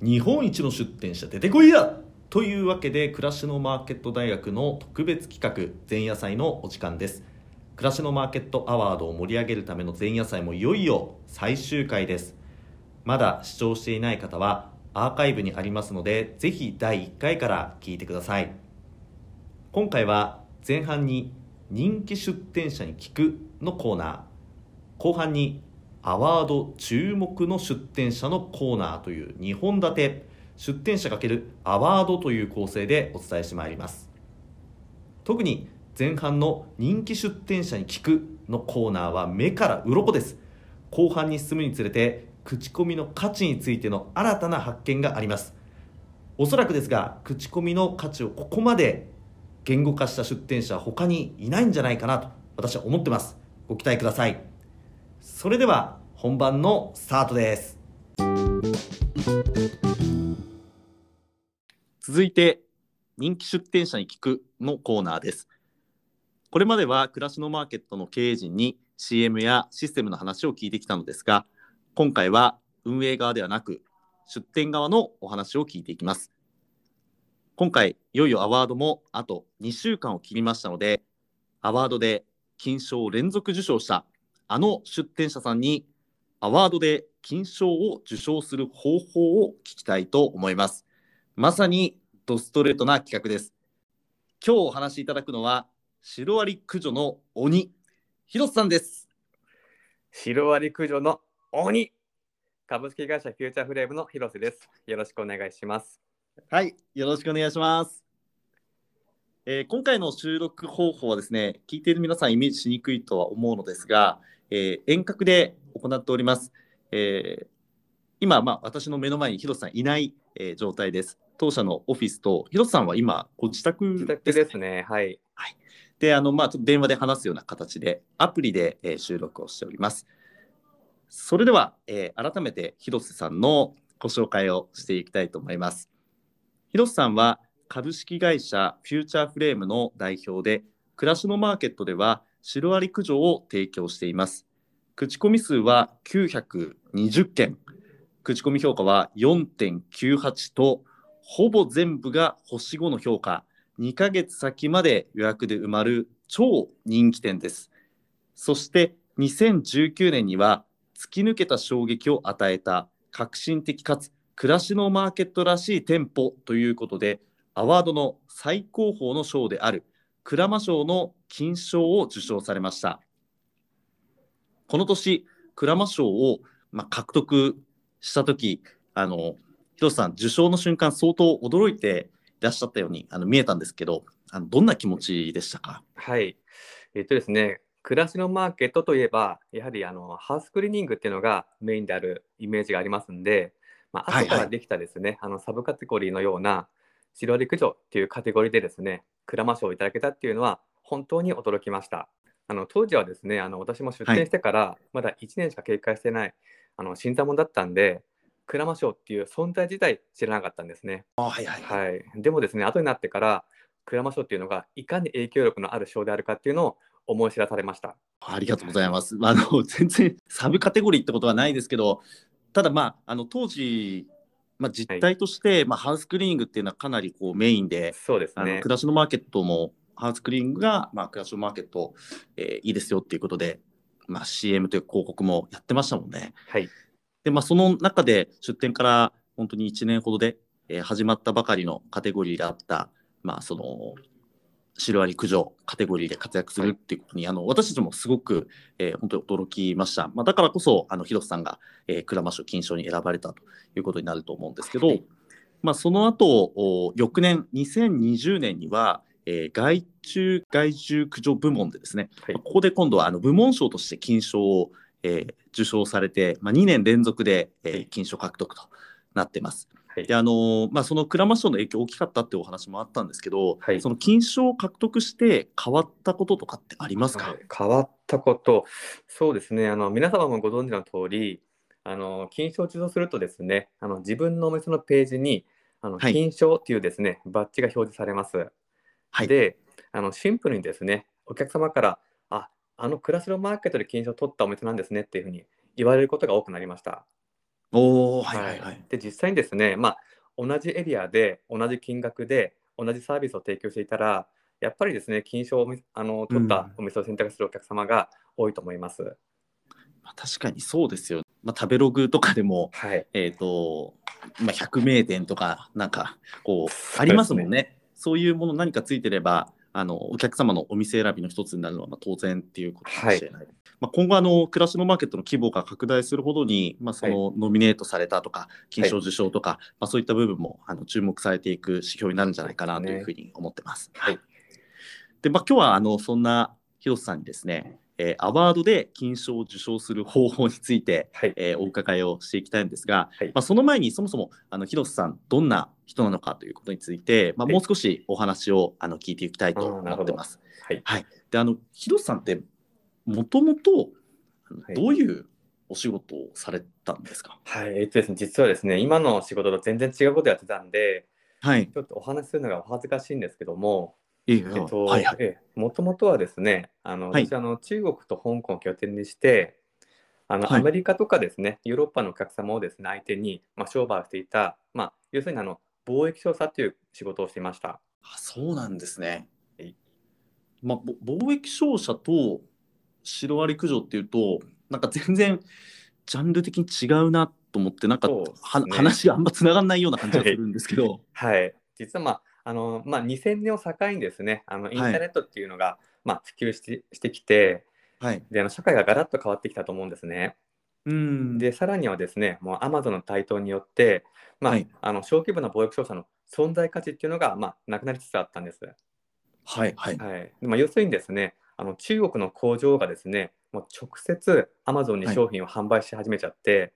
日本一の出店者出てこいやというわけで暮らしのマーケット大学の特別企画前夜祭のお時間です。暮らしのマーケットアワードを盛り上げるための前夜祭もいよいよ最終回です。まだ視聴していない方はアーカイブにありますのでぜひ第1回から聞いてください。今回は前半に人気出店者に聞くのコーナー。後半にアワード注目の出展者のコーナーという2本立て。出展者×アワードという構成でお伝えしてまいります。特に前半の人気出展者に聞くのコーナーは目から鱗です。後半に進むにつれて口コミの価値についての新たな発見があります。おそらくですが口コミの価値をここまで言語化した出展者は他にいないんじゃないかなと私は思ってます。ご期待ください。それでは本番のスタートです。続いて人気出店者に聞くのコーナーです。これまでは暮らしのマーケットの経営陣に CM やシステムの話を聞いてきたのですが今回は運営側ではなく出店側のお話を聞いていきます。今回いよいよアワードもあと2週間を切りましたのでアワードで金賞を連続受賞したあの出展者さんにアワードで金賞を受賞する方法を聞きたいと思います。まさにドストレートな企画です。今日お話しいただくのはシロアリ駆除の鬼、広瀬さんです。シロアリ駆除の鬼、株式会社フューチャーフレームの広瀬です。よろしくお願いします。はい、よろしくお願いします。えー、今回の収録方法はですね、聞いている皆さんイメージしにくいとは思うのですが、えー、遠隔で行っております。えー、今、まあ、私の目の前に広瀬さんいない、えー、状態です。当社のオフィスと、広瀬さんは今、ご自宅です、ね、自宅ですね。はい。はい、で、あの、まあ、電話で話すような形で、アプリで、えー、収録をしております。それでは、えー、改めて広瀬さんのご紹介をしていきたいと思います。広瀬さんは株式会社フューチャーフレームの代表で、暮らしのマーケットではシロアリ駆除を提供しています。口コミ数は920件、口コミ評価は4.98と、ほぼ全部が星5の評価、2ヶ月先まで予約で埋まる超人気店です。そして2019年には突き抜けた衝撃を与えた革新的かつ暮らしのマーケットらしい店舗ということでアワードの最高峰の賞である鞍馬賞の金賞を受賞されました。この年鞍馬賞を、まあ、獲得した時あの広瀬さん受賞の瞬間相当驚いていらっしゃったようにあの見えたんですけどあのどんな気持ちでしたか？はい。えっとですね暮らしのマーケットといえばやはりあのハウスクリーニングっていうのがメインであるイメージがありますんで、まあ後からできたですね、はいはい、あのサブカテゴリーのような白陸上っていうカテゴリーでですね、鞍馬賞をいただけたっていうのは本当に驚きました。あの当時はですね、あの私も出店してからまだ1年しか経過してない、あの新参者だったんで、鞍馬賞っていう存在自体知らなかったんですね。はいはい、はい、でもですね、後になってから鞍馬賞っていうのがいかに影響力のある賞であるかっていうのを思い知らされました。ありがとうございます。あの全然サブカテゴリーってことはないですけど、ただまああの当時まあ、実態として、はい、まあ、ハウスクリーニングっていうのはかなりこうメインで、そうですね、あの暮らしのマーケットもハウスクリーニングが、まあ、暮らしのマーケット、えー、いいですよっていうことで、まあ、CM という広告もやってましたもんね。はい、で、まあ、その中で出店から本当に1年ほどで、えー、始まったばかりのカテゴリーであった、まあ、そのシロアリ駆除カテゴリーで活躍するっていうことに、あの私たちもすごく、えー、本当に驚きました。まあ、だからこそ、あの広瀬さんが、えー、鞍馬賞金賞に選ばれたということになると思うんですけど、はい、まあ、その後翌年、2020年には、えー、害虫害獣駆除部門でですね、はい、ここで今度はあの部門賞として金賞を、えー、受賞されて、まあ、2年連続で、えー、金賞獲得となってます。であのまあ、その鞍馬賞の影響大きかったってお話もあったんですけど、はい、その金賞を獲得して変わったこととかってありますか、はい、変わったこと、そうですね、あの皆様もご存知の通り、あの金賞を受賞するとですね、あの自分のお店のページにあの金賞っていうですね、はい、バッジが表示されます。はい、であの、シンプルにですね、お客様から、ああのクラスロマーケットで金賞を取ったお店なんですねっていうふうに言われることが多くなりました。おお、はいはいはい。で実際にですね、まあ、同じエリアで同じ金額で同じサービスを提供していたらやっぱりですね金賞をみあの取ったお店を選択するお客様が多いと思います。まあ確かにそうですよ。まあ、食べログとかでも、はい、えっ、と、まあ、百名店とか、なんか、こう、ありますもんね。そういうもの何かついてれば、あの、お客様のお店選びの一つになるのは、まあ、当然っていうことかもしれない。まあ、今後、あの、暮らしのマーケットの規模が拡大するほどに、まあ、その、ノミネートされたとか、金賞受賞とか、まあ、そういった部分も、あの、注目されていく指標になるんじゃないかなというふうに思ってます。はい。で、まあ、今日は、あの、そんな広瀬さんにですね、えーアワードで金賞を受賞する方法について、はい、えーお伺いをしていきたいんですが、はい。まあ、その前にそもそもあの広瀬さんどんな人なのかということについて、まあ、はい。もう少しお話をあの聞いていきたいと思ってます。はい、であの広瀬さんってもともとはい。どういうお仕事をされたんですか、はい、えっとですね、実はですね、今の仕事と全然違うことやってたんで、はい、ちょっとお話しするのがお恥ずかしいんですけども、えええっと、はいはい。ええもともとはですね、あの、はい。私、あの、中国と香港を拠点にして、あの、はい。アメリカとかですね、ヨーロッパのお客様をですね、相手に、まあ、商売をしていた、まあ、要するに、あの、貿易商社という仕事をしていました。あそうなんですね。はい。まあ、ぼ貿易商社とシロアリ駆除っていうとなんか全然ジャンル的に違うなと思ってなんか、ね。は話があんまつながんないような感じがするんですけど、はい。実は、まあ、あの、まあ、2000年を境にですね、あの、インターネットっていうのが、まあ、普及してしてきて、はい、で、あの、社会がガラッと変わってきたと思うんですね。うん。で、さらにはですね、もうアマゾンの台頭によって、まあ、はい。あの小規模な貿易商社の存在価値っていうのが、まあ、なくなりつつあったんです。はいはい。はい。まあ、要するにですね、あの中国の工場がですね、もう直接アマゾンに商品を販売し始めちゃって、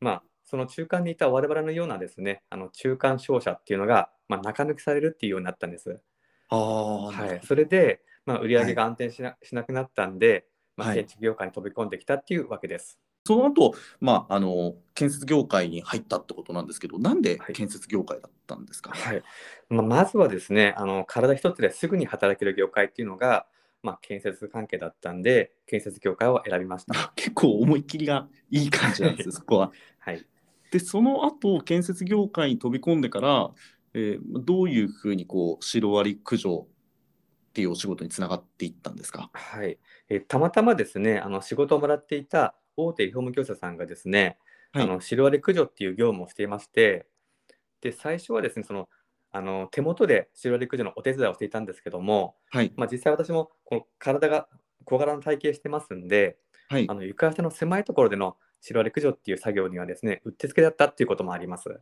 まあ、その中間にいた我々のようなですね、あの中間商社っていうのが、まあ、中抜きされるっていうようになったんです。はい、それで、まあ、売り上げが安定しな,、しなくなったんで、まあ、はい建築業界に飛び込んできたっていうわけです。その後、まああの建設業界に入ったってことなんですけど、なんではい建設業界だったんですか。はいまあ、まずはですねあの体一つですぐに働ける業界っていうのが、まあ、建設関係だったんで建設業界を選びました。あ 結構思い切りがいい感じなんですよ、そこは。はい、で、その後建設業界に飛び込んでから、えーどういうふうにこうシロアリ駆除っていうお仕事につながっていったんですか？はい。えーたまたまですねあの仕事をもらっていた大手リフォーム業者さんがですね、はい。あのシロアリ駆除っていう業務をしていましてで最初はですねそのあの手元でシロアリ駆除のお手伝いをしていたんですけども、はい。まあ、実際私もこの体が小柄な体型してますんではい。あの床下の狭いところでのシロアリ駆除っていう作業にはですねうってつけだったっていうこともあります。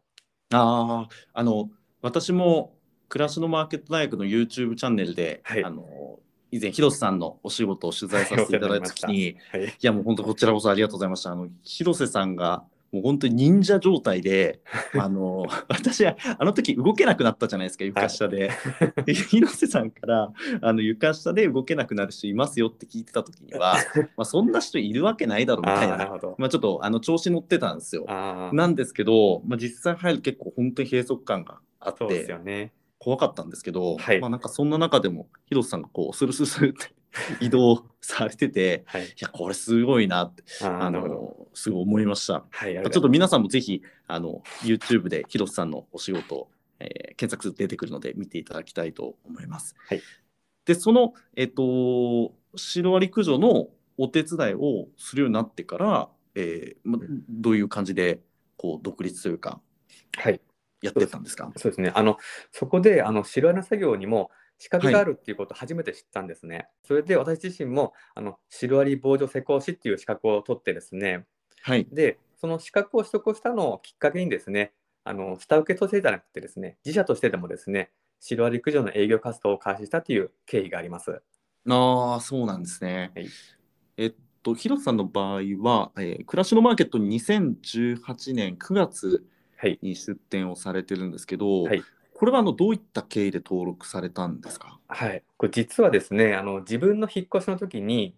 ああ、あの、私も暮らしのマーケット大学の YouTube チャンネルで、はいあの、以前、広瀬さんのお仕事を取材させていただいたときに、はいいや、もう本当こちらこそありがとうございました。あの、広瀬さんが、もう本当に忍者状態で、あの、私は、あの時動けなくなったじゃないですか、床下で。で広瀬さんから、あの、床下で動けなくなる人いますよって聞いてた時には、まあ、そんな人いるわけないだろうみたいな、あ。まあ、ちょっと、あの、調子乗ってたんですよ。なんですけど、まあ、実際入る結構本当に閉塞感があっそうですてよね。怖かったんですけど、はいまあなんかそんな中でも広瀬さんがこうスルスルスルって 移動されててはい。いやこれすごいなってあ。のすごい思いました。はい。ちょっと皆さんもぜひあの YouTube で広瀬さんのお仕事、えー検索すると出てくるので見ていただきたいと思います。はいでその、えっとシロアリ駆除のお手伝いをするようになってから、えーま、どういう感じでこう独立というかはい。やってったんですか？そうですね。あの、そこで、あの、白穴作業にも資格があるっていうことを初めて知ったんですね。それで私自身も、あの、シロアリ防除施工士っていう資格を取ってですね、はい。で、その資格を取得したのをきっかけにですね、あの、下請けとしてじゃなくてですね、自社としてでもですね、シロアリ駆除の営業活動を開始したという経緯があります。ああ、そうなんですね。はいえっと、広瀬さんの場合は、えー、暮らしのマーケットに2018年9月はい。に出店をされてるんですけど、はいこれはあのどういった経緯で登録されたんですか？はい。これ実はですね、あの、自分の引っ越しの時に、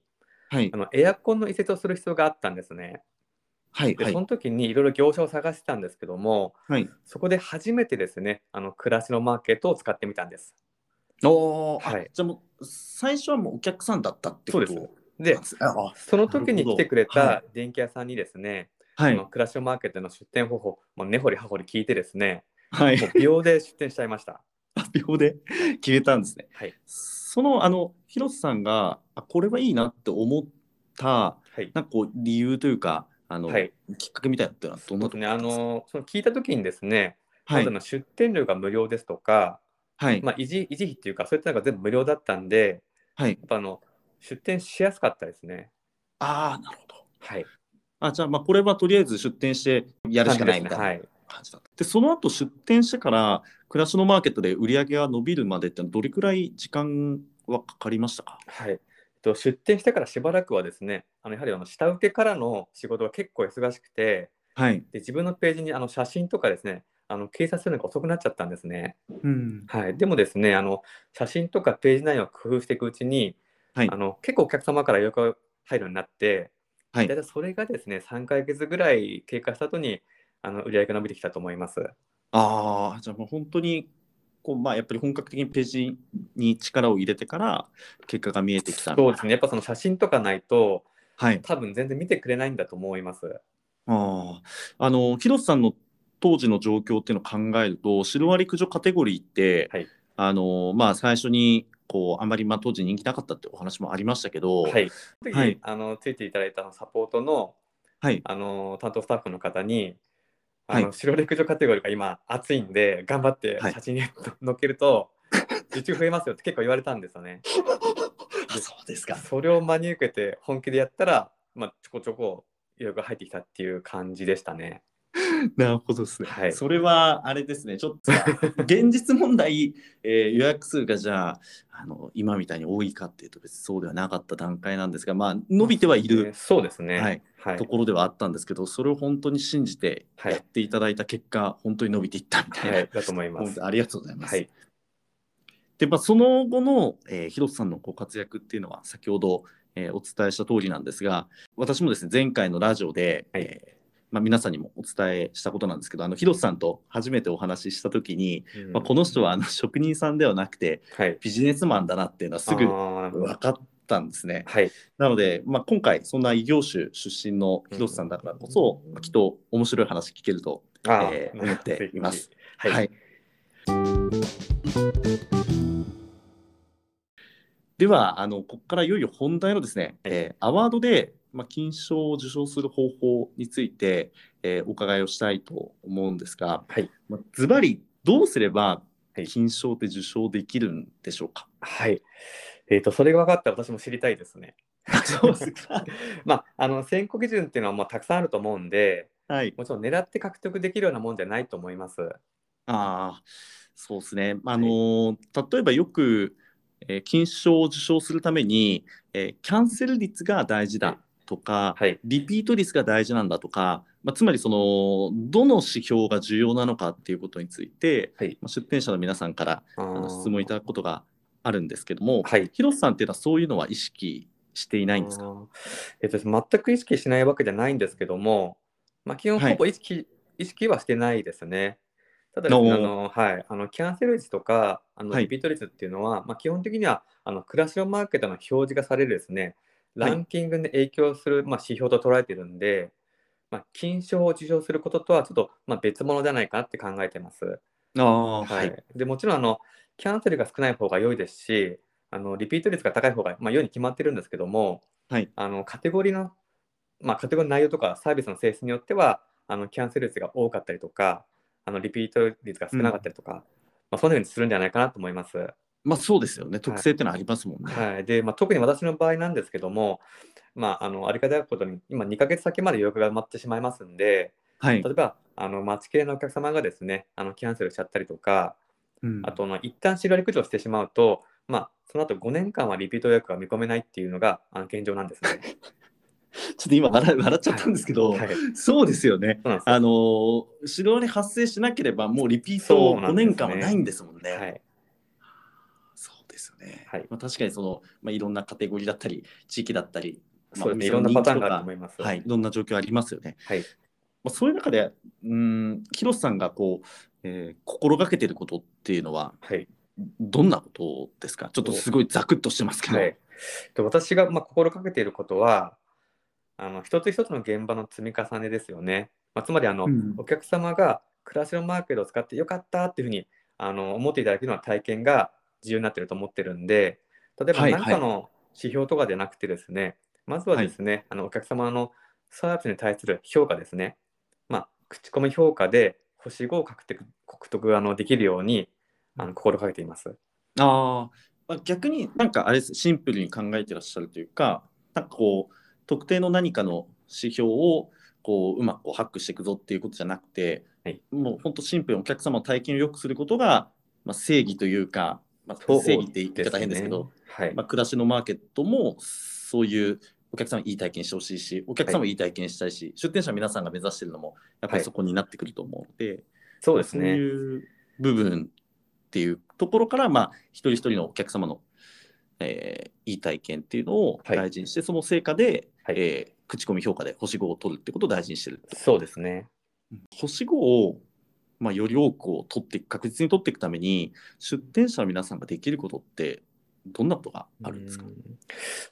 はいあ。の、エアコンの移設をする必要があったんですね。はい。で、はいそ。の時にいろいろ業者を探してたんですけども、はい。そこで初めてですね、あの暮らしのマーケットを使ってみたんです。おはいじゃあもう、最初はもうお客さんだったってことそうですでその時に来てくれた電気屋さんにですね、はいあのクラッシュマーケットの出店方法もう根掘り葉掘り聞いてですねはい。もう秒で出店しちゃいました。秒で？決めたんですね。はい、そのあの広瀬さんがあこれはいいなって思ったはい。なんかこう理由というかあの、はい。きっかけみたいなのっのはどんなところですか？のその聞いた時にですね、はい。まずの出店料が無料ですとか、はい。まあ、維持維持費っていうかそういったのが全部無料だったんではい。やっぱあの出店しやすかったですね。ああなるほど。はい、あじゃあまあこれはとりあえず出店してやるしかないみたいな。はい、感じだった。でその後出店してから暮らしのマーケットで売り上げが伸びるまでってどれくらい時間はかかりましたか？はいと、出店してからしばらくはですねあのやはりあの下請けからの仕事が結構忙しくてはい。で自分のページにあの写真とかですねあの掲載するのが遅くなっちゃったんですね。うん。はい、でもですねあの写真とかページ内容を工夫していくうちに、はいあの結構お客様から予約が入るようになって、はい大体それがですね3ヶ月ぐらい経過した後にあの売り上げが伸びてきたと思います。ああ、じゃあもう本当に、こう、まあやっぱり本格的にページに力を入れてから結果が見えてきたそうですねやっぱその写真とかないとはい。多分全然見てくれないんだと思います。ああ。あの、広瀬さんの当時の状況っていうのを考えると、シロアリ駆除カテゴリーって、はいあの、まあ最初に、こう、あまりまあ当時人気なかったってお話もありましたけど、はい、次、はいあのついていただいたサポートのはい。あの担当スタッフの方にあはいの白陸上カテゴリーが今熱いんで頑張ってはい写真に載っけると受注増えますよって結構言われたんですよね。あそうですか。それを真に受けて本気でやったら、まあ、ちょこちょこ予約が入ってきたっていう感じでしたね。なるほどですね。はいそれはあれですね、ちょっと現実問題、えー予約数がじゃああの今みたいに多いかっていうと別にそうではなかった段階なんですが、まあ、伸びてはいるそうですね。はいはいところではあったんですけど、それを本当に信じてはいやっていただいた結果、本当に伸びていったみたいな、はいだと思います。ありがとうございます。はいでまあ、その後の、えー広瀬さんのご活躍っていうのは先ほど、えーお伝えした通りなんですが私もですね前回のラジオで、はいえーまあ、皆さんにもお伝えしたことなんですけどあの広瀬さんと初めてお話しした時に、うん。まあ、この人はあの職人さんではなくてはい。ビジネスマンだなっていうのはすぐ分かったんですね。はい。なので、まあ、今回そんな異業種出身の広瀬さんだからこそ、まあきっと面白い話聞けると、えー思っています。はい、はい。ではあのここからいよいよ本題のですね、えーアワードで、まあ、金賞を受賞する方法について、えーお伺いをしたいと思うんですが、はいまあ、ズバリどうすればはい金賞って受賞できるんでしょうか、はい。えっ、と、それが分かったら私も知りたいですね。そうですか まあ、あの選考基準っていうのはもうたくさんあると思うんで、はいもちろん狙って獲得できるようなもんじゃないと思います。ああ、そうですね。あのー例えばよく、えー金賞を受賞するために、えーキャンセル率が大事だとか、はい。リピート率が大事なんだとか、まあ、つまりそのどの指標が重要なのかっていうことについて、はい。まあ、出展者の皆さんからああのー質問いただくことがあるんですけども、はい。広瀬さんっていうのはそういうのは意識していないんですか？えっと、全く意識しないわけじゃないんですけども、まあ、基本はいほぼ意識,、意識はしてないですね。ただあのはい、あのキャンセル率とかあのはいリピート率っていうのは、まあ、基本的にはあのクラッシュマーケットの表示がされるですね、はいランキングに影響する、まあ、指標と捉えてるんで、まあ、金賞を受賞することとはちょっと、まあ、別物じゃないかなって考えてます。ああ、ははい。い、でもちろんあのキャンセルが少ない方が良いですしあのリピート率が高い方が、まあ、良いに決まってるんですけども、はい。あのカテゴリーの、まあ、カテゴリーの内容とかサービスの性質によってはあのキャンセル率が多かったりとかあのリピート率が少なかったりとか、まあ、そのようにするんじゃないかなと思います。まあそうですよね。特性ってのはありますもんね。はいでまあ、特に私の場合なんですけども、まあ、あのありがたいことに今2ヶ月先まで予約が埋まってしまいますんではい。例えばあの待ちきれのお客様がですねあのキャンセルしちゃったりとかうんあとの一旦白陸上してしまうと、まあ、その後5年間はリピート予約が見込めないっていうのがあの現状なんですね。ちょっと今笑笑っちゃったんですけど、はい、そうですよね。そうですよあのー、指導に発生しなければもうリピート5そうなんですね年間はないんですもんね。ですよね。はいまあ、確かにその、まあ、いろんなカテゴリーだったり地域だったり、まあそうですね、いろんなパターンがあると思います。はい、いろんな状況ありますよね。はい、まあ、そういう中でうん広瀬さんがこう、えー心がけてることっていうのははいどんなことですか？ちょっとすごいザクッとしてますけど。はい、で私がまあ心がけていることはあの一つ一つの現場の積み重ねですよね。まあ、つまりあの、うんお客様が暮らしのマーケットを使ってよかったっていうふうにあの思っていただけるような体験が重要になってると思ってるんで例えばはい何かの指標とかでなくてですね、まずはですね、あのお客様のサービスに対する評価ですね、まあ、口コミ評価で星5を獲得獲得あのできるようにあの心がけています。あー。まあ逆になんかあれです。シンプルに考えてらっしゃるというかなんかこう特定の何かの指標をこううまくこうハックしていくぞっていうことじゃなくて、はい。もう本当シンプルにお客様の体験を良くすることが、まあ、正義というか、まあ、そう正義って言い方変ですけど、ねはい。まあ、暮らしのマーケットもそういうお客様にいい体験してほしいしお客様もいい体験したいし、出店者の皆さんが目指してるのもやっぱりそこになってくると思うので、そうそうですね。いう部分っていうところから、まあ、一人一人のお客様の、えーいい体験っていうのをはい。大事にして、その成果で、はい。えー口コミ評価で星5を取るってことを大事にしてる。そうですね。星5を、まあ、より多くを取って確実に取っていくために出店者の皆さんができることってどんなことがあるんですか？うん。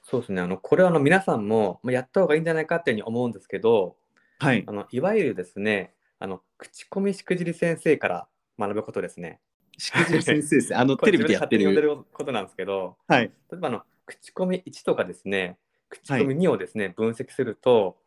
そうですね。あのこれはあの皆さんもまあやった方がいいんじゃないかっていうふうに思うんですけど、はい。あのいわゆるですね、あの口コミしくじり先生から学ぶことですね。しくじり先生ですね。あのテレビでやってる。ることなんですけど、はい、例えばあの口コミ1とかですね、口コミ2をですね、分析すると、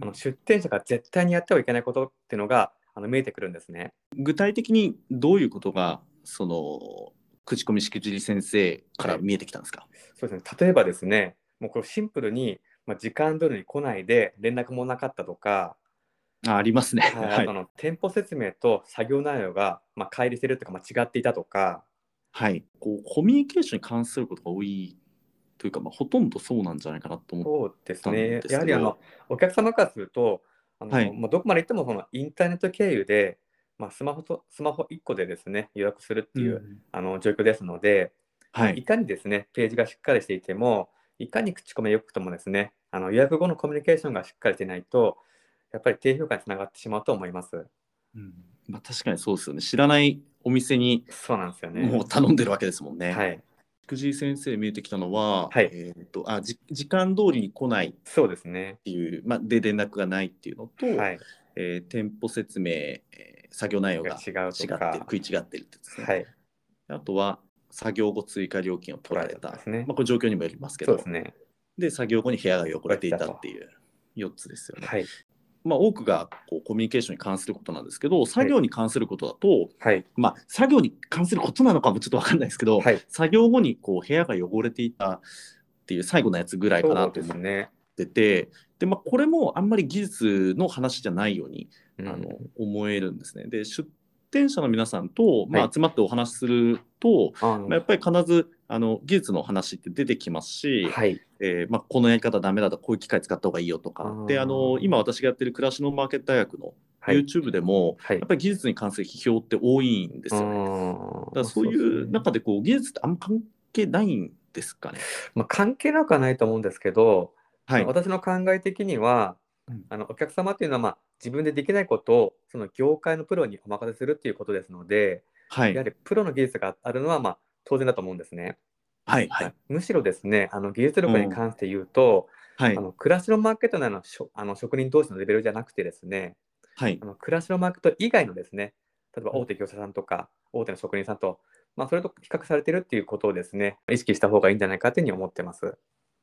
あの出店者が絶対にやってはいけないことっていうのがあの見えてくるんですね。具体的にどういうことがその口コミしくじり先生から見えてきたんですか、そうですね。例えばですね、もうこれシンプルに、まあ、時間通りに来ないで連絡もなかったとか、あありますね。はい、はいあの店舗説明と作業内容が、まあ、乖離してるというか、まあ、違っていたとか、はい、こうコミュニケーションに関することが多いというか、まあ、ほとんどそうなんじゃないかなと思う。そうですねやはりあのお客様からすると、あのはいまあ、どこまで行ってもそのインターネット経由で、まあ、スマホとスマホ1個でですね予約するっていう、んあの状況ですので、はいい、かにですねページがしっかりしていても、いかに口コミが良くともですねあの予約後のコミュニケーションがしっかりしていないと、やっぱり低評価につながってしまうと思います。うんまあ、確かにそうですよね。知らないお店にそうなんですよね。もう頼んでるわけですもんね。はい、藤井先生見えてきたのは、はいえー、とあじ時間通りに来ないっそうですね。ていう、まあ、で連絡がないっていうのと、はい、えー店舗説明、えー作業内容が違う違ってるとか食い違ってるってですね。はい、あとは作業後追加料金を取られた。ですねまあ、これ状況にもよりますけどそうですね。で作業後に部屋が汚れていたっていう4つですよね。はい、まあ、多くがこうコミュニケーションに関することなんですけど作業に関することだと、はい、まあ、作業に関することなのかもちょっと分かんないですけど、はい、作業後にこう部屋が汚れていたっていう最後のやつぐらいかなと思っ。ててで、まあ、これもあんまり技術の話じゃないように、うん。あの思えるんですね。で出店者の皆さんと、まあ、はい。集まってお話しすると、あの。まあ、やっぱり必ずあの技術の話って出てきますし、はい、えーまあ、このやり方ダメだとこういう機械使った方がいいよとか。であの今私がやってる暮らしのマーケット大学のはい。YouTube でも、はい。やっぱり技術に関する批評って多いんですよね。だからそういう中でこう技術ってあんま関係ないんですかね。まあ、関係なくはないと思うんですけど、はい、私の考え的には、うん。あのお客様っていうのは、まあ、自分でできないことをその業界のプロにお任せするっていうことですので、はい。やはりプロの技術があるのは、まあ、当然だと思うんですね。はいはい。むしろですねあの技術力に関して言うと、はい。あの暮らしのマーケット内のしょあの職人同士のレベルじゃなくてですねはい。あの暮らしのマーケット以外のですね例えば大手業者さんとか大手の職人さんと、まあ、それと比較されてるっていうことをですね意識した方がいいんじゃないかというふうに思ってます。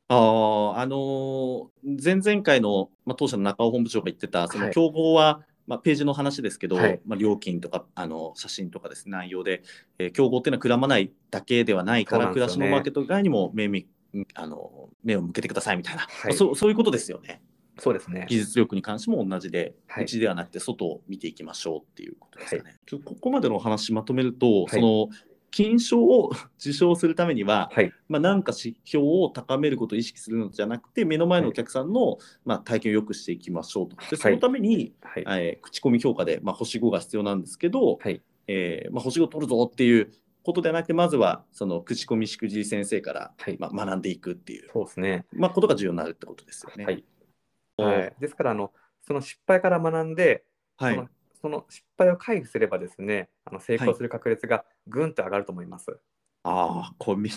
あーあのー前々回の、まあ、当社の中尾本部長が言ってたそのはい。競合は、まあ、ページの話ですけど、はい。まあ、料金とかあの写真とかですね内容で、えー競合っていうのはくらまないだけではないから、暮らしのマーケット外にも目みあの目を向けてくださいみたいな、はい。まあそうそういうことですよね。そうですね。技術力に関しても同じで、はい。内ではなくて外を見ていきましょうっていうことですかね。ちょっとここまでのお話まとめると、はい。その金賞を受賞するためには、はい、まあ、なんか指標を高めることを意識するのじゃなくて目の前のお客さんの、まあ、体験を良くしていきましょうと。でそのために、はい、えー口コミ評価で、まあ、星5が必要なんですけど、はい、えーまあ、星5取るぞっていうことではなくてまずはその口コミしくじり先生から、はい。まあ、学んでいくっていう、そうですね。まあ、ことが重要になるってことですよね。はい。はい、ですからあの、その失敗から学んで、はいその失敗を回避すればですね、あの成功する確率がぐんと上がると思います。ああ、これめ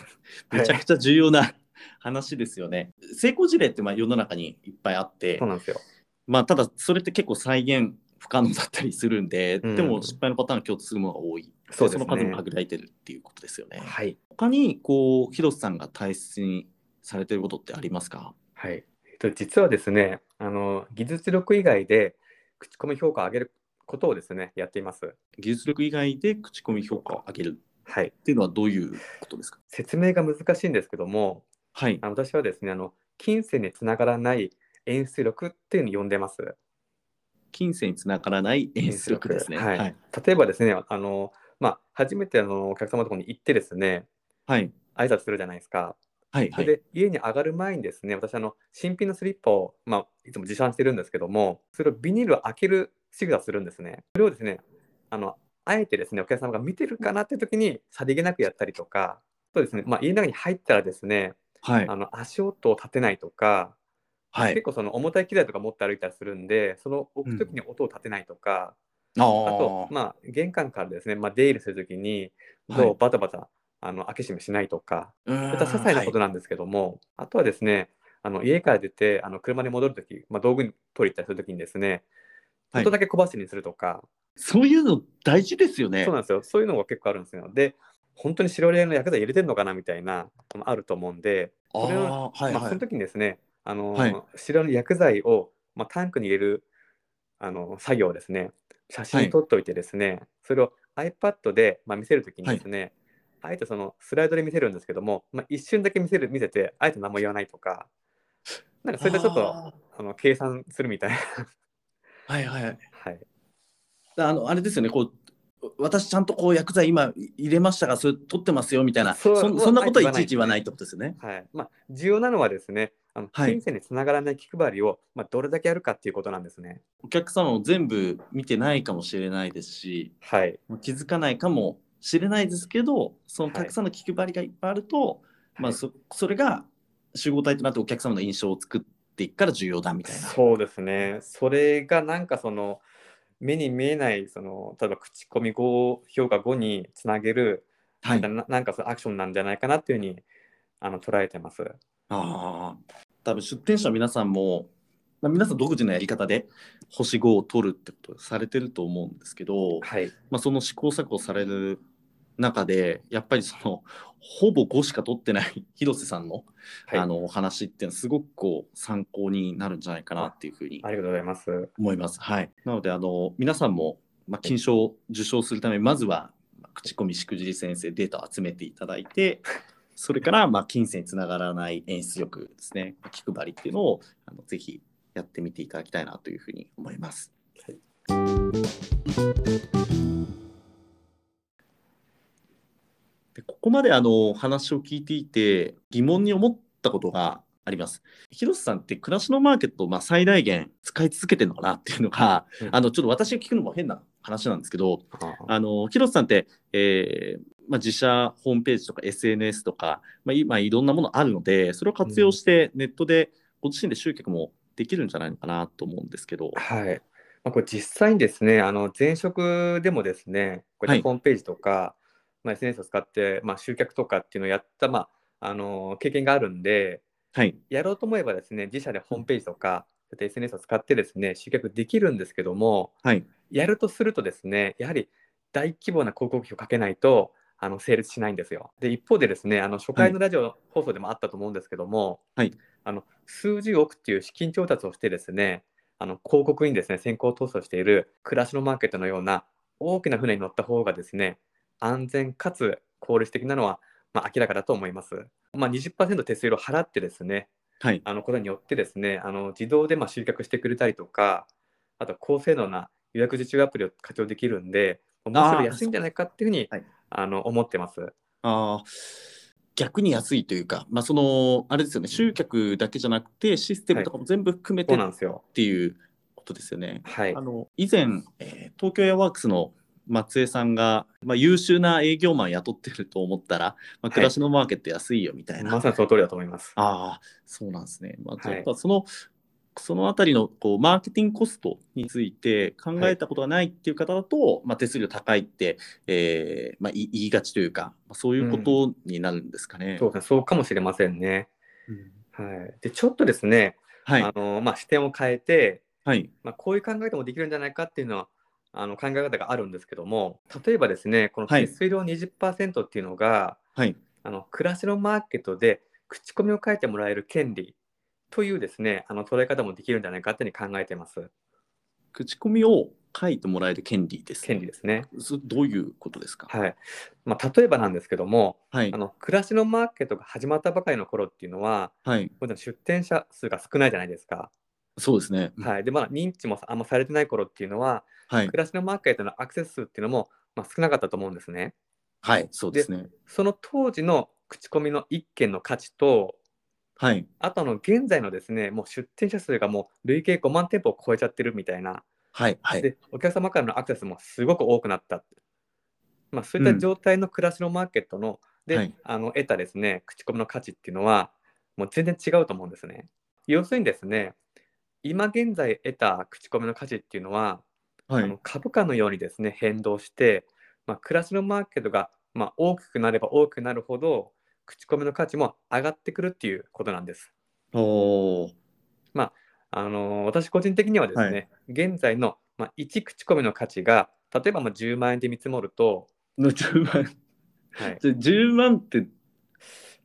めちゃくちゃ重要な 話ですよね。成功事例ってまあ世の中にいっぱいあってそう、なんですよ。まあ、ただそれって結構再現不可能だったりするんで、うんでも失敗のパターンが共通するものが多い。そうですねの数も限られてるっていうことですよね。はい。他にこう広瀬さんが大切にされてることってありますか？はい。えっと、実はですね、あの、技術力以外で、口コミ評価を上げることをですね、やっています。技術力以外で口コミ評価を上げるはい。っていうのはどういうことですか？説明が難しいんですけども、はいあの私はですね、あの、金銭につながらない演出力っていうのを呼んでます。金銭につながらない演出力ですね。はいはい。例えばですね、あの、まあ、初めてあのお客様のところに行ってですね、はい。挨拶するじゃないですか。はい。はい。で、家に上がる前にですね、私、あの、新品のスリッパを、まあ、いつも持参してるんですけども、それをビニールを開ける仕草をするんですね。それをですね、あの、あえてですね、お客様が見てるかなっていう時に、さりげなくやったりとか、そうですね、まあ、家の中に入ったらですね、はいあ。の足音を立てないとか、はい結。構その重たい機材とか持って歩いたりするんで、その置く時に音を立てないとか、ああと、まあ、玄関からですね、まあ、出入りするときに、ドアをバタバタ、あの開け閉めしないとか、あ、そういった些細なことなんですけども、あとはですね、あの家から出てあの車に戻るとき、まあ、道具に取り行ったりするときにですね、ちょはいっとだけ小走りにするとか、そういうの大事ですよね。そうなんですよ、そういうのが結構あるんですよ。で、本当に白レの薬剤入れてるのかなみたいなのもあると思うんで、それをあーはいまあ、はいその。時にですね、あのはい白の薬剤を、まあ、タンクに入れるあの作業をですね、写真撮っておいてですね、それを iPad で、まあ、見せるときにですね、あえてそのスライドで見せるんですけども、まあ、一瞬だけ見せる見せて、あえて何も言わないとか、なんかそれでちょっとああの計算するみたいな。ーはいはい。はい、あのあれですよね。こう私ちゃんとこう薬剤今入れましたがそれ取ってますよみたいなそそそんなことはいちいち言わないってことですよね。はいまあ、重要なのはですね、あのはい金銭につながらない気配りを、まあ、どれだけやるかっていうことなんですね。お客様も全部見てないかもしれないですしはい、気づかないかもしれないですけどそのはいたくさんの気配りがいっぱいあると、まあ、はいそそれが集合体となってお客様の印象を作っていくから重要だみたいな。そうですね。それがなんかその目に見えないその例えば口コミ後評価後につなげる、はい、ななんかそのアクションなんじゃないかなっていうふうにあの捉えてます。ああ、多分出店者の皆さんも、まあ、皆さん独自のやり方で星5を取るってことをされてると思うんですけど、はい。まあ、その試行錯誤される中でやっぱりそのほぼ5しか取ってない 広瀬さんの,、はい、あのお話っていうのはすごくこう参考になるんじゃないかなっていうふうにありがとうございます。思います。はい、なのであの皆さんも、まあ、金賞を受賞するためにまずはまあ口コミしくじり先生データを集めていただいて それからまあ金銭につながらない演出力ですね気配りっていうのをあのぜひやってみていただきたいなというふうに思います。でここまであのお話を聞いていて疑問に思ったことがあります。広瀬さんって暮らしのマーケットをまあ最大限使い続けてるのかなっていうのが、うんあのちょっと私が聞くのも変な話なんですけどああの広瀬さんって、えーまあ、自社ホームページとか SNS とか、まあいまあ、いろんなものあるのでそれを活用してネットでご自身で集客もできるんじゃないのかなと思うんですけど。はい。まあ、これ実際にですね、あの前職でもですね、こホームページとか、まあ、SNS を使って、まあ、集客とかっていうのをやった、まあ、あの経験があるんで、はい、やろうと思えばですね、自社でホームページとか、そういった SNS を使ってですね、集客できるんですけども、はい、やるとするとですね、やはり大規模な広告費をかけないと、あの成立しないんですよ。で、一方でですね、あの初回のラジオ放送でもあったと思うんですけども、はい。あの数十億っていう資金調達をしてですね、あの広告にですね、先行投資をしている暮らしのマーケットのような大きな船に乗った方がですね、安全かつ効率的なのは、まあ、明らかだと思います。まあ、20%手数料払ってですね、はい、あのことによってですね、あの自動でまあ集客してくれたりとか、あと高性能な予約受注アプリを活用できるんで、もうすぐ安いんじゃないかっていうふうにはいあの思ってます。あー逆に安いというか、まあ、そのあれですよね集客だけじゃなくてシステムとかも全部含めてっそうなんですよ。ていうことですよね。はいあ。の以前、えー東京エアワークスの松江さんが、まあ、優秀な営業マン雇ってると思ったら、まあ、暮らしのマーケット安いよみたいな、まさにその通りだと思います。ああそうなんですね。まあ、はい。やっぱその、そのあたりのこうマーケティングコストについて考えたことがないっていう方だと、まあ、手数料高いって、えーまあ、い言いがちというか、まあ、そういうことになるんですかね。そうですね、そうかもしれませんね。はい、でちょっとですね、はい。あのまあ、視点を変えて、はい。まあ、こういう考えでもできるんじゃないかっていうのはあの考え方があるんですけども例えばですねこのはい。手数料20%っていうのが、はい。あの暮らしのマーケットで口コミを書いてもらえる権利というですねあの捉え方もできるんじゃないかっていうふうに考えてます。口コミを書いてもらえる権利です、権利ですね。そどういうことですか？はい。まあ、例えばなんですけどもはい。あの暮らしのマーケットが始まったばかりの頃っていうのははい。出店者数が少ないじゃないですか。そうですね。はい、でまだ認知もあんまされてない頃っていうのははい。暮らしのマーケットのアクセス数っていうのも、まあ、少なかったと思うんですね。はいそうですね。その当時の口コミの1件の価値とはい。あとあの現在のですねもう出店者数がもう累計5万店舗を超えちゃってるみたいな、はいはい。でお客様からのアクセスもすごく多くなった、まあ、そういった状態の暮らしのマーケットの、で、はい。あの得たですね口コミの価値っていうのはもう全然違うと思うんですね。要するにですね今現在得た口コミの価値っていうのは、はい。あの株価のようにですね変動して、まあ、暮らしのマーケットが、まあ、大きくなれば大きくなるほど口コミの価値も上がってくるっていうことなんです。おー。あのー私個人的にはですね、現在の、まあ、1口コミの価値が例えばまあ10万円で見積もると、の10万。はい。じゃあ10万って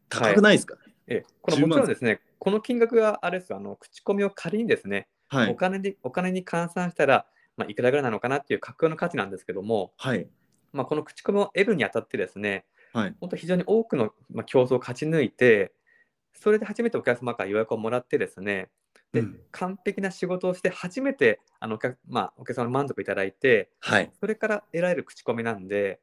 高くないですか、えこの10万。もちろんですねこの金額があれですよ。あの口コミを仮にですね、はい。お金にお金に換算したら、まあ、いくらぐらいなのかなっていう架空の価値なんですけども、はい。まあ、この口コミを得るにあたってですねはい。本当非常に多くの、まあ、競争を勝ち抜いてそれで初めてお客様から予約をもらってですねで、うん。完璧な仕事をして初めてあのお客,、まあ、お客様に満足いただいてはい。それから得られる口コミなんで、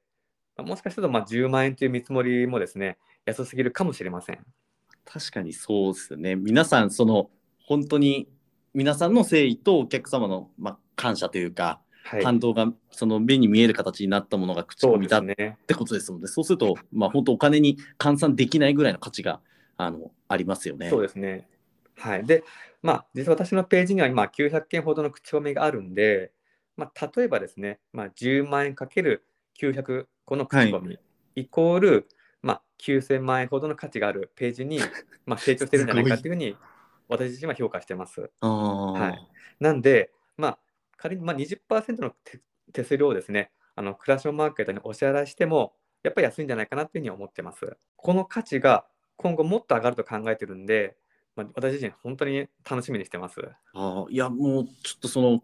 まあもしかするとまあ10万円という見積もりもですね安すぎるかもしれません。確かにそうですよね。皆さんその本当に皆さんの誠意とお客様の、まあ、感謝というか、はい、感動がその目に見える形になったものが口コミだっ。てことですのでそうすると、まあ、本当お金に換算できないぐらいの価値があのありますよね。そうですね。はい。で、まあ、実は私のページには今900件ほどの口コミがあるんで、まあ、例えばですね、まあ、10万円かける900個の口コミ、イコール、まあ、9000万円ほどの価値があるページに、まあ、成長してるんじゃないかっていうふうに私自身は評価してます。はいなんで、まあ、仮にまあ20%の手手数料をですね、あのクラッシュマーケットにお支払いしても、やっぱり安いんじゃないかなっていうふうに思ってます。この価値が今後もっと上がると考えてるんで、まあ、私自身本当に楽しみにしてます。あーいやもうちょっとその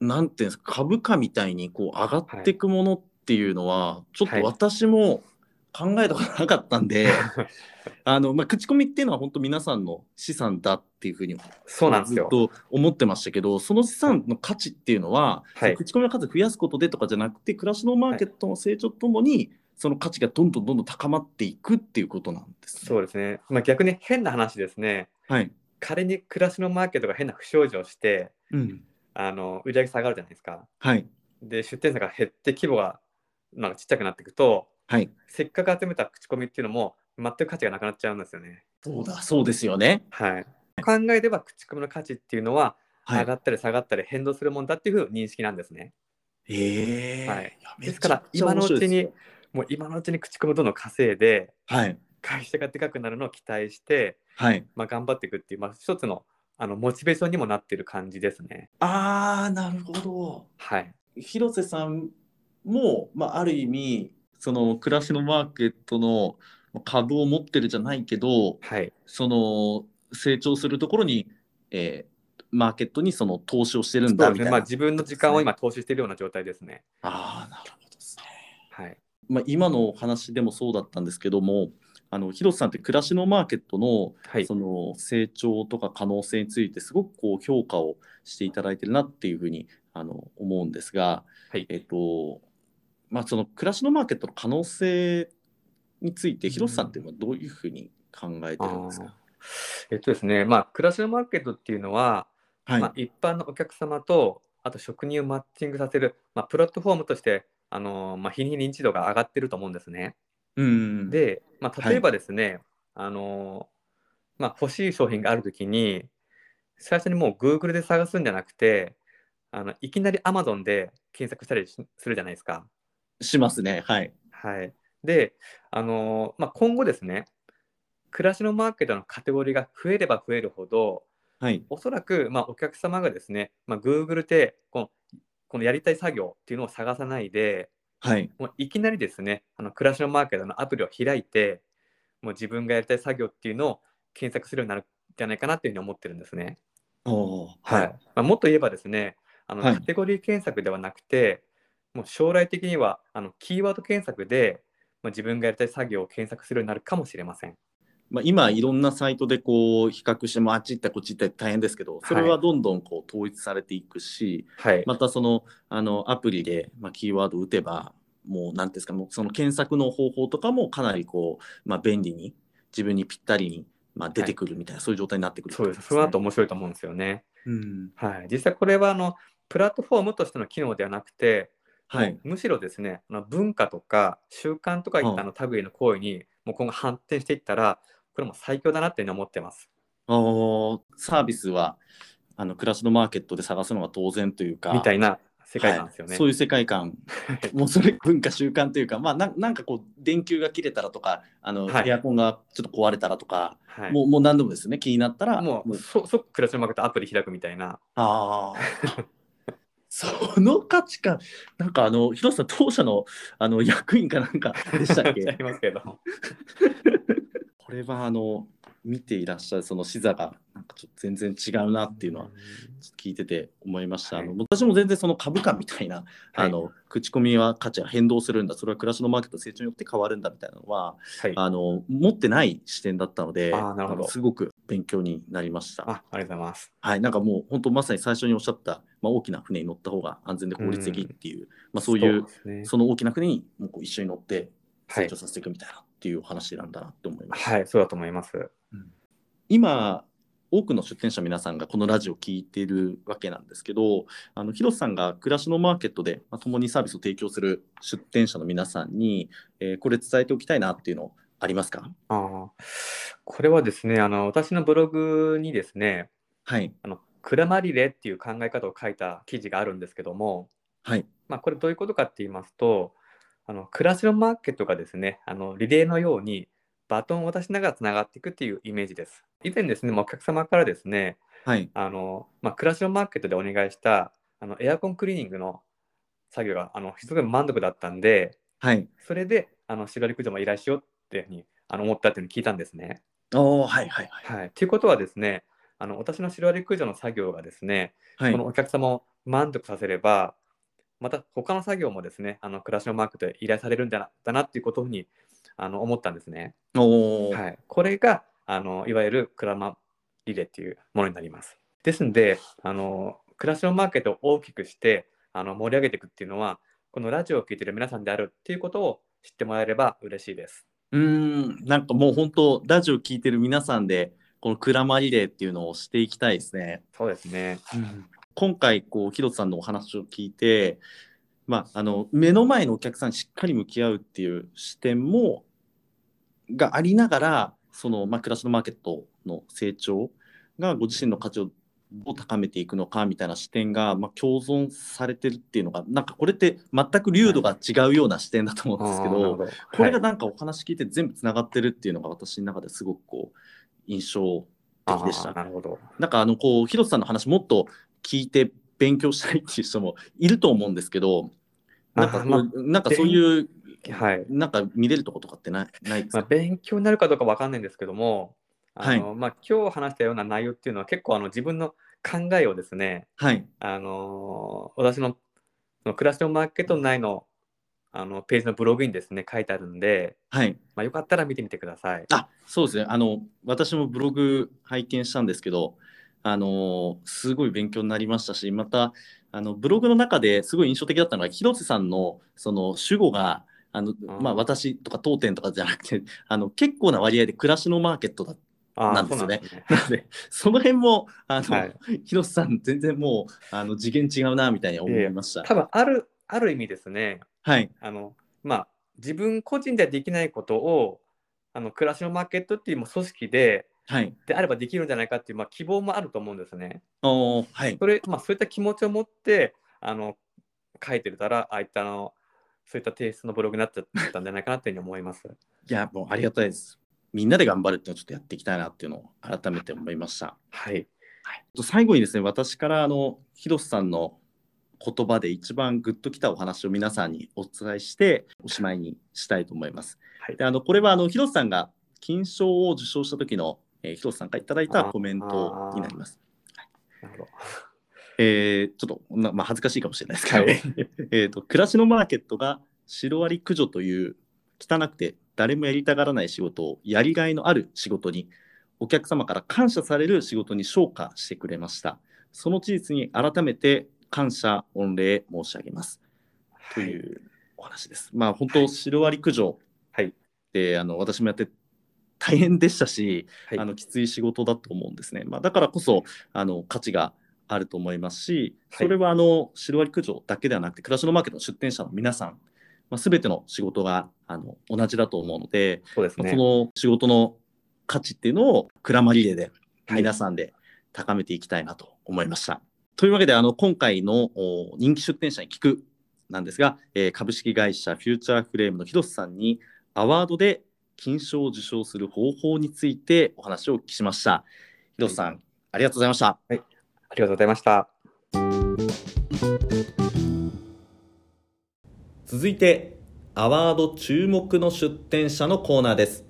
なんていうんですか株価みたいにこう上がっていくものっていうのは、ちょっとはい私も考えたことなかったんで、あのまあ、口コミっていうのは本当皆さんの資産だっていうふうにそうなんですよ。ずっと思ってましたけどその資産の価値っていうのは、はいその口コミの数増やすことでとかじゃなくて暮らしのマーケットの成長とともに、その価値がどんどんどんどん高まっていくっていうことなんですね。そうですね。まあ、逆に変な話ですね。はい、仮に暮らしのマーケットが変な不祥事をして、うんあの売り上げ下がるじゃないですか。はいで、出店者が減って規模がなんかちっちゃくなっていくと、はい、せっかく集めた口コミっていうのも全く価値がなくなっちゃうんですよね。そうだそうですよね。はい。考えれば口コミの価値っていうのははい上がったり下がったり変動するもんだっていう認識なんですね。ええはいですから今のうちにもう今のうちに口コミをどんどん稼いではい会社がでかくなるのを期待して、はい。まあ、頑張っていくっていう、まあ、一つのあのモチベーションにもなっている感じですね。ああなるほど。はい。広瀬さんも、まあ、ある意味その暮らしのマーケットの株を持ってるじゃないけどはい。その成長するところに、えーマーケットにその投資をしてるん。だみたいな。まあ、自分の時間を今投資しているような状態ですね。ああなるほどですね。はい。まあ、今のお話でもそうだったんですけどもあの広瀬さんって暮らしのマーケットのはいそ。の成長とか可能性についてすごくこう評価をしていただいてるなっていうふうにあの思うんですが、はいえっとまあ、その暮らしのマーケットの可能性について広瀬さんっていうのはどういうふうに考えてるんですか、えっとですね、まあ、暮らしのマーケットっていうのは、はい、まあ、一般のお客様と、あと職人をマッチングさせる、まあ、プラットフォームとして、あのーまあ、日に日に認知度が上がってると思うんですね。うんで、まあ、例えばですね、あのーまあ、欲しい商品があるときに、最初にもう Google で探すんじゃなくて、あのいきなり Amazon で検索したりしするじゃないですか。しますねはいはい、で、あのーまあ、今後ですね、暮らしのマーケットのカテゴリーが増えれば増えるほど、はい。おそらく、まあ、お客様がですね、まあ、Google でこのこのやりたい作業っていうのを探さないで、はい。もういきなりですね、あの暮らしのマーケットのアプリを開いて、もう自分がやりたい作業っていうのを検索するようになるんじゃないかなっていうふうに思ってるんですね。おーはいまあ、もっと言えばですね、あのはいカテゴリー検索ではなくて、もう将来的にはあのキーワード検索で、まあ、自分がやりたい作業を検索するようになるかもしれません。まあ、今いろんなサイトでこう比較してもあっち行ったりこっち行ったり大変ですけどそれはどんどんこう統一されていくし、はい。またそのあのアプリで、まあ、キーワードを打てばもう何ていうんですかもうその検索の方法とかもかなりこう、まあ、便利に自分にぴったりに、まあ、出てくるみたいな、そういう状態になってくるそうです。その後面白いと思うんですよね。うんはい。実際これはあのプラットフォームとしての機能ではなくて、はい。むしろですね、あの文化とか習慣とかいったあの類の行為にもう今後発展していったら、これも最強だなっていうふうに思ってます。あーサービスはあの暮らしのマーケットで探すのが当然というかみたいな世界なんですよね。はい。そういう世界観。もうそれ文化習慣というかまあななんかこう電球が切れたらとかあの、はい。エアコンがちょっと壊れたらとか、はい、もうもう何でもですね。気になったらもうそ即暮らしのマーケットアプリ開くみたいな。ああその価値観なんかあの広瀬さん当社のあの役員かなんかでしたっあけ りますけど。これはあの見ていらっしゃるその視座がなんかちょっと全然違うなっていうのは聞いてて思いました。あのはい私も全然その株価みたいな、あの口コミは価値が変動するんだ、それは暮らしのマーケットの成長によって変わるんだみたいなのは、はい。ああの持ってない視点だったので、すごく勉強になりました。ありがとうございます。はい、なんかもう本当まさに最初におっしゃった、まあ、大きな船に乗った方が安全で効率的っていう、まあ、そういうね。その大きな船にもうこう一緒に乗ってはい。成長させていくみたいなっていうお話なんだなって思います。はい、そうだと思います。今多くの出店者皆さんがこのラジオを聞いているわけなんですけどあの広瀬さんが暮らしのマーケットで、まあ、共にサービスを提供する出店者の皆さんに、えーこれ伝えておきたいなっていうのありますか？ああ、これはですね、あの私のブログにですね、はい。あのクラマリレーっていう考え方を書いた記事があるんですけども、はい。まあ、これどういうことかって言いますと、あの暮らしのマーケットがですね、あのリレーのようにバトンを渡しながらつながっていくっていうイメージです。以前ですね、まあお客様からですね、はい。あのまあ、暮らしのマーケットでお願いしたあのエアコンクリーニングの作業があのすごい満足だったんで、はい。それであの白陸上も依頼しようっていうふうにあの思ったっていうのを聞いたんですね。おーはいはいはい。はい、ということはですね、あの私の白割り駆除の作業がですね、はい。このお客様を満足させれば、また他の作業もですね、あの暮らしのマークで依頼されるんだなだなっていうことにあの思ったんですね。はい、これがあのいわゆるクラマリレーっていうものになります。ですので、あの暮らしのマーケットを大きくしてあの盛り上げていくっていうのは、このラジオを聴いている皆さんであるっていうことを知ってもらえれば嬉しいです。うーんなんかもう本当ラジオ聞いてる皆さんでこのクラマリレーっていうのをしていきたいですね。そうですね。今回こう広瀬さんのお話を聞いて、まあ、あの目の前のお客さんにしっかり向き合うっていう視点もがありながらその、まあ、暮らしのマーケットの成長がご自身の価値をどう高めていくのかみたいな視点が、まあ、共存されてるっていうのがなんかこれって全く流度が違うような視点だと思うんですけど、あーなるほどこれがはいなんかお話聞いて全部つながってるっていうのが私の中ですごくこう印象的でした。なるほど。なんかあのこう広瀬さんの話もっと聞いて勉強したいっていう人もいると思うんですけどなんかこう、あなんかそういうはい。なんか見れるとことかってないないですまあ、か、勉強になるかどうかわかんないんですけども、あのはまあ、今日話したような内容っていうのは結構あの自分の考えをですね、はい。あの私のその暮らしのマーケット内のあのページのブログにですね書いてあるんで、はい。まあ、よかったら見てみてください。あそうですね。あの私もブログ拝見したんですけどあのすごい勉強になりましたしまたあのブログの中ですごい印象的だったのが広瀬さんのその主語があの、まあ、私とか当店とかじゃなくてあの結構な割合で暮らしのマーケットだなんですよねなので、その辺も、あの、はい広瀬さん、全然もう、あの、次元違うな、みたいに思いました。多分あるある意味ですねはい。あの、まあ、自分個人ではできないことをあの暮らしのマーケットっていうもう組織ではい。であればできるんじゃないかっていう、まあ、希望もあると思うんですね。おーはい。それ、まあ、そういった気持ちを持ってあの書いてたらああいったあのそういったテイストのブログになっちゃったんじゃないかなっていうふうに思います。いや、もう、ありがたいです。みんなで頑張るっていうのをちょっとやっていきたいなっていうのを改めて思いました。はい。はい、最後にですね私からあの広瀬さんの言葉で一番グッときたお話を皆さんにお伝えしておしまいにしたいと思います。はいであのこれはあの広瀬さんが金賞を受賞した時の、えー広瀬さんからいただいたコメントになります。なるほど。えーちょっと、なまあ、恥ずかしいかもしれないですけど、はい。えーと暮らしのマーケットがシロアリ駆除という汚くて誰もやりたがらない仕事をやりがいのある仕事にお客様から感謝される仕事に昇華してくれました。その事実に改めて感謝御礼申し上げます。というお話です、まあ本当シロアリ駆除はい。ってあの私もやって大変でしたし、はい。あのきつい仕事だと思うんですね。まあ、だからこそあの価値があると思いますし、はいそれはあのシロアリ駆除だけではなくて、暮らしのマーケットの出店者の皆さん、まあ、全ての仕事があの同じだと思うので、そうですね。まあその仕事の価値っていうのをクラマリレーではい皆さんで高めていきたいなと思いました。というわけであの今回のお人気出店者に聞くなんですが、えー株式会社フューチャーフレームの広瀬さんにアワードで金賞を受賞する方法についてお話をお聞きしました。広瀬さん、ありがとうございました。ありがとうございました。続いてアワード注目の出展者のコーナーです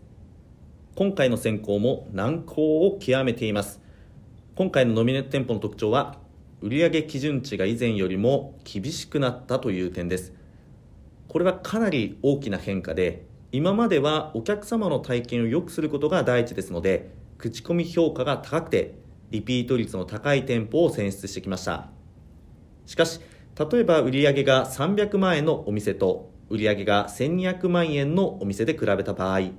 今回の選考も難航を極めています今回のノミネート店舗の特徴は売上基準値が以前よりも厳しくなったという点ですこれはかなり大きな変化で今まではお客様の体験を良くすることが第一ですので口コミ評価が高くてリピート率の高い店舗を選出してきました。しかし例えば売上が300万円のお店と売上が1200万円のお店で比べた場合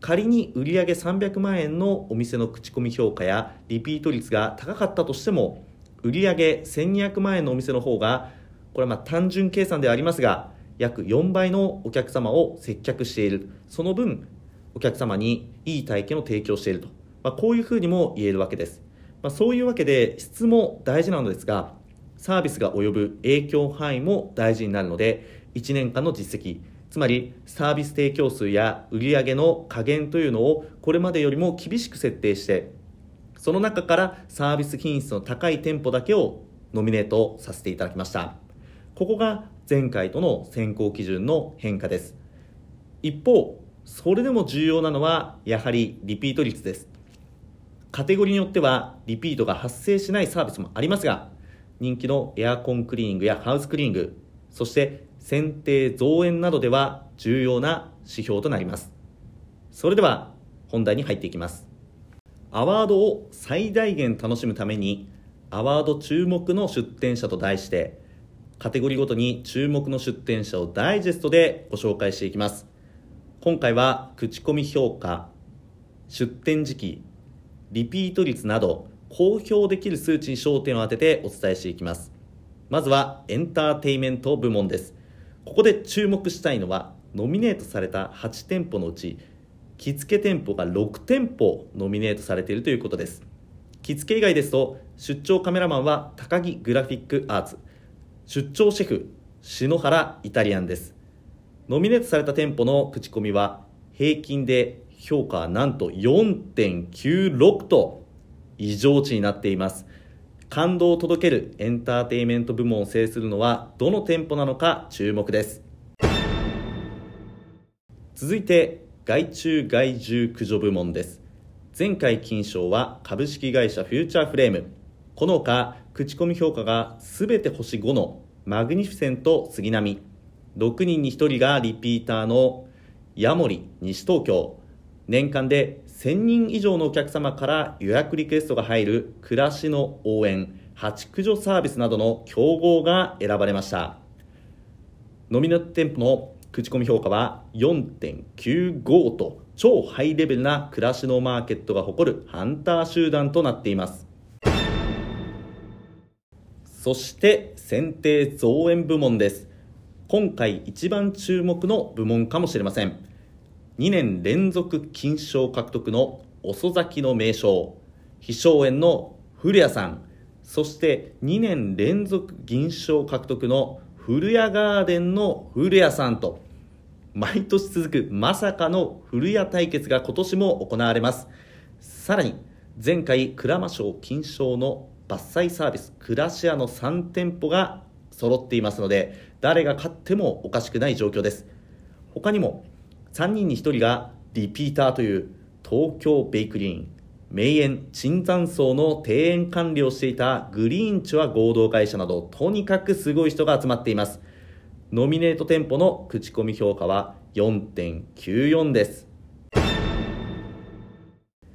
仮に売上300万円のお店の口コミ評価やリピート率が高かったとしても売上1200万円のお店の方がこれはまあ単純計算ではありますが約4倍のお客様を接客している。その分お客様にいい体験を提供していると、まあ、こういうふうにも言えるわけです、まあ、そういうわけで質も大事なのですがサービスが及ぶ影響範囲も大事になるので1年間の実績つまりサービス提供数や売上の加減というのをこれまでよりも厳しく設定してその中からサービス品質の高い店舗だけをノミネートさせていただきました。ここが前回との選考基準の変化です。一方それでも重要なのはやはりリピート率です。カテゴリーによってはリピートが発生しないサービスもありますが人気のエアコンクリーニングやハウスクリーニングそして選定増園などでは重要な指標となります。それでは本題に入っていきます。アワードを最大限楽しむためにアワード注目の出展者と題してカテゴリーごとに注目の出展者をダイジェストでご紹介していきます。今回は口コミ評価出展時期リピート率など公表できる数値に焦点を当ててお伝えしていきます。まずはエンターテイメント部門です。ここで注目したいのはノミネートされた8店舗のうち着付け店舗が6店舗ノミネートされているということです。着付け以外ですと出張カメラマンは高木グラフィックアーツ。出張シェフ篠原イタリアンです。ノミネートされた店舗の口コミは平均で評価はなんと4.96と異常値になっています。感動を届けるエンターテインメント部門を制するのはどの店舗なのか注目です。続いて外注外住駆除部門です。前回金賞は株式会社フューチャーフレーム。このほか口コミ評価が全て星5のマグニフィセント杉並。6人に1人がリピーターのヤモリ西東京。年間で1000人以上のお客様から予約リクエストが入る暮らしの応援蜂駆除サービスなどの競合が選ばれました。ノミネート店舗の口コミ評価は4.95と超ハイレベルな暮らしのマーケットが誇るハンター集団となっています。そして選定増園部門です。今回一番注目の部門かもしれません。2年連続金賞獲得の遅咲きの名将飛翔園の古谷さん。そして2年連続銀賞獲得の古谷ガーデンの古谷さんと毎年続くまさかの古谷対決が今年も行われます。さらに前回鞍馬賞金賞の伐採サービスクラシアの3店舗が揃っていますので誰が勝ってもおかしくない状況です。他にも3人に1人がリピーターという東京ベイクリーン名園椿山荘の庭園管理をしていたグリーンチュア合同会社などとにかくすごい人が集まっています。ノミネート店舗の口コミ評価は4.94です。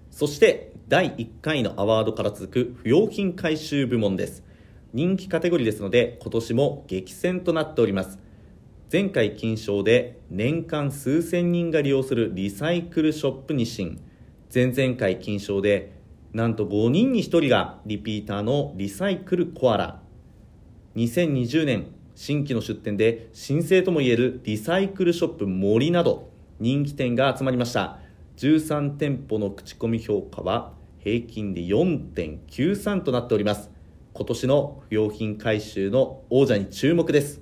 そして第1回のアワードから続く不用品回収部門です。人気カテゴリーですので今年も激戦となっております。前回金賞で年間数千人が利用するリサイクルショップ日清。前々回金賞でなんと5人に1人がリピーターのリサイクルコアラ。2020年新規の出店で新生ともいえるリサイクルショップ森など人気店が集まりました。13店舗の口コミ評価は平均で4.93となっております。今年の不用品回収の王者に注目です。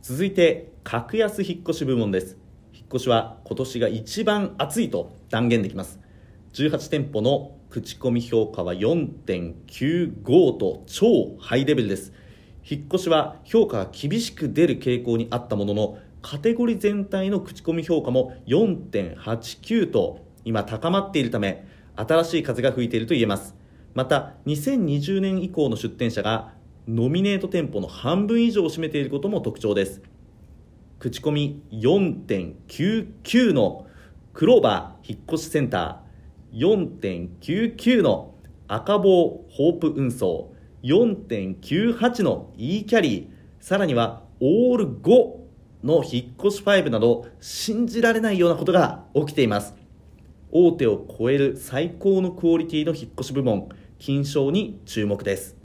続いて格安引っ越し部門です。引っ越しは今年が一番熱いと断言できます。18店舗の口コミ評価は4.95と超ハイレベルです。引っ越しは評価が厳しく出る傾向にあったもののカテゴリー全体の口コミ評価も4.89と今高まっているため新しい風が吹いていると言えます。また2020年以降の出店者がノミネート店舗の半分以上を占めていることも特徴です。口コミ4.99のクローバー引っ越しセンター4.99の赤棒ホープ運送4.98の e キャリーさらにはオール5の引っ越し5など信じられないようなことが起きています。大手を超える最高のクオリティの引っ越し部門金賞に注目です。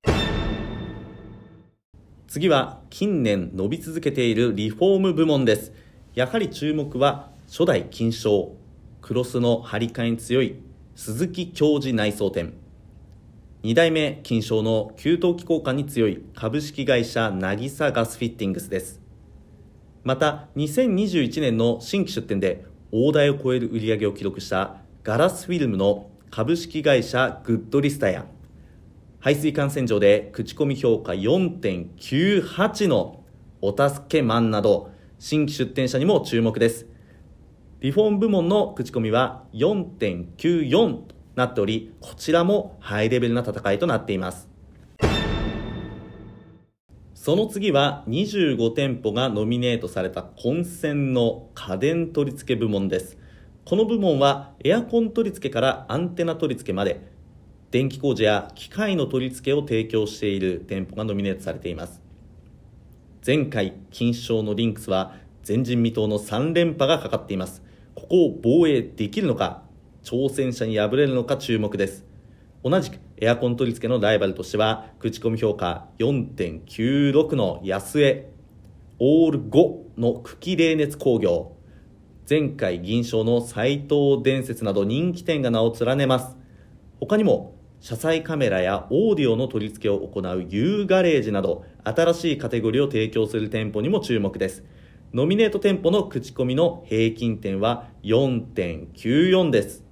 次は近年伸び続けているリフォーム部門です。やはり注目は初代金賞クロスの張り替えに強い鈴木教授内装店。2代目金賞の給湯器交換に強い株式会社渚ガスフィッティングスです。また2021年の新規出店で大台を超える売り上げを記録したガラスフィルムの株式会社グッドリスタや排水管洗浄で口コミ評価4.98のお助けマンなど新規出店者にも注目です。リフォーム部門の口コミは4.94となっておりこちらもハイレベルな戦いとなっています。その次は25店舗がノミネートされた混戦の家電取り付け部門です。この部門はエアコン取り付けからアンテナ取り付けまで電気工事や機械の取り付けを提供している店舗がノミネートされています。前回金賞のリンクスは前人未到の3連覇がかかっています。ここを防衛できるのか挑戦者に敗れるのか注目です。同じくエアコン取り付けのライバルとしては口コミ評価4.96の安江。オール5の久喜冷熱工業。前回銀賞の斎藤伝説など人気店が名を連ねます。他にも車載カメラやオーディオの取り付けを行う U ガレージなど新しいカテゴリーを提供する店舗にも注目です。ノミネート店舗の口コミの平均点は4.94です。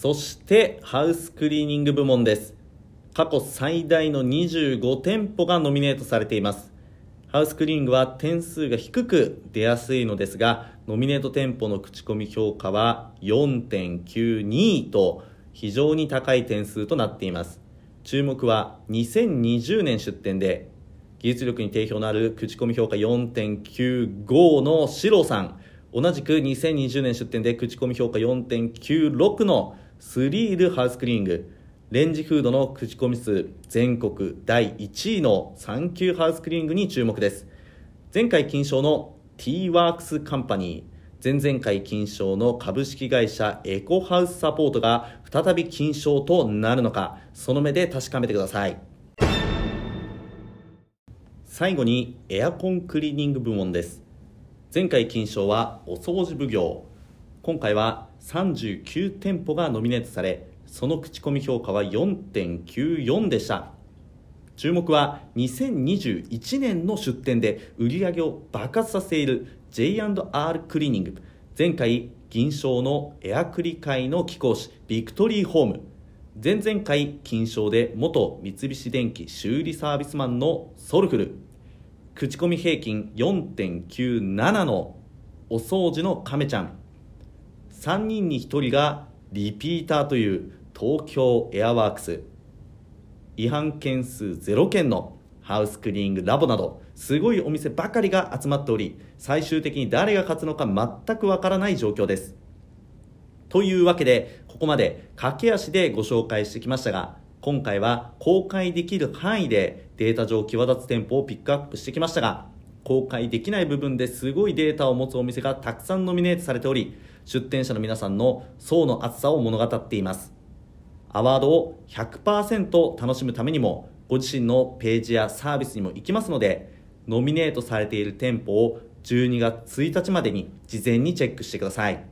そしてハウスクリーニング部門です。過去最大の25店舗がノミネートされています。ハウスクリーニングは点数が低く出やすいのですが、ノミネート店舗の口コミ評価は4.92と非常に高い点数となっています。注目は2020年出店で技術力に定評のある口コミ評価4.95のシロさん、同じく2020年出店で口コミ評価4.96のスリールハウスクリーニング、レンジフードの口コミ数。全国第1位のサンキューハウスクリーニングに注目です。前回金賞の T ワークスカンパニー。前々回金賞の株式会社エコハウスサポートが再び金賞となるのかその目で確かめてください。最後にエアコンクリーニング部門です。前回金賞はお掃除奉行。今回は39店舗がノミネートされその口コミ評価は4.94でした。注目は2021年の出店で売り上げを爆発させている J&R クリーニング。前回銀賞のエアクリ界の貴公子ビクトリーホーム。前々回金賞で元三菱電機修理サービスマンのソルフル。口コミ平均4.97のお掃除の亀ちゃん。3人に1人がリピーターという東京エアワークス。違反件数0件のハウスクリーニングラボなどすごいお店ばかりが集まっており最終的に誰が勝つのか全くわからない状況です。というわけでここまで駆け足でご紹介してきましたが今回は公開できる範囲でデータ上際立つ店舗をピックアップしてきましたが公開できない部分ですごいデータを持つお店がたくさんノミネートされており出店者の皆さんの層の厚さを物語っています。アワードを100%楽しむためにもご自身のページやサービスにも行きますのでノミネートされている店舗を12月1日までに事前にチェックしてください。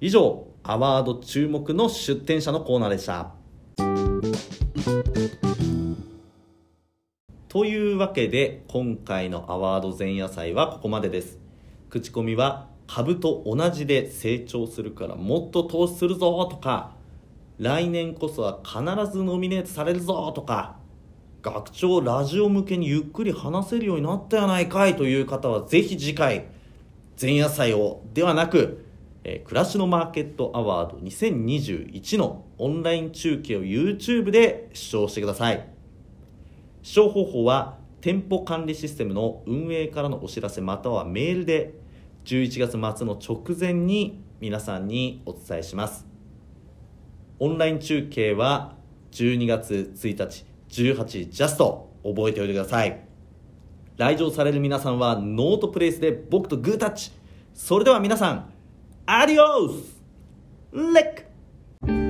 以上アワード注目の出店者のコーナーでした。というわけで今回のアワード前夜祭はここまでです。口コミは株と同じで成長するからもっと投資するぞとか来年こそは必ずノミネートされるぞとか学長ラジオ向けにゆっくり話せるようになったやないかいという方はぜひ次回前夜祭をではなく、えー、暮らしのマーケットアワード2021のオンライン中継を YouTube で視聴してください。視聴方法は店舗管理システムの運営からのお知らせまたはメールで11月末の直前に皆さんにお伝えします。オンライン中継は12月1日18ジャスト覚えておいてください。来場される皆さんはノートプレイスで僕とグータッチ。それでは皆さんアディオス!レック!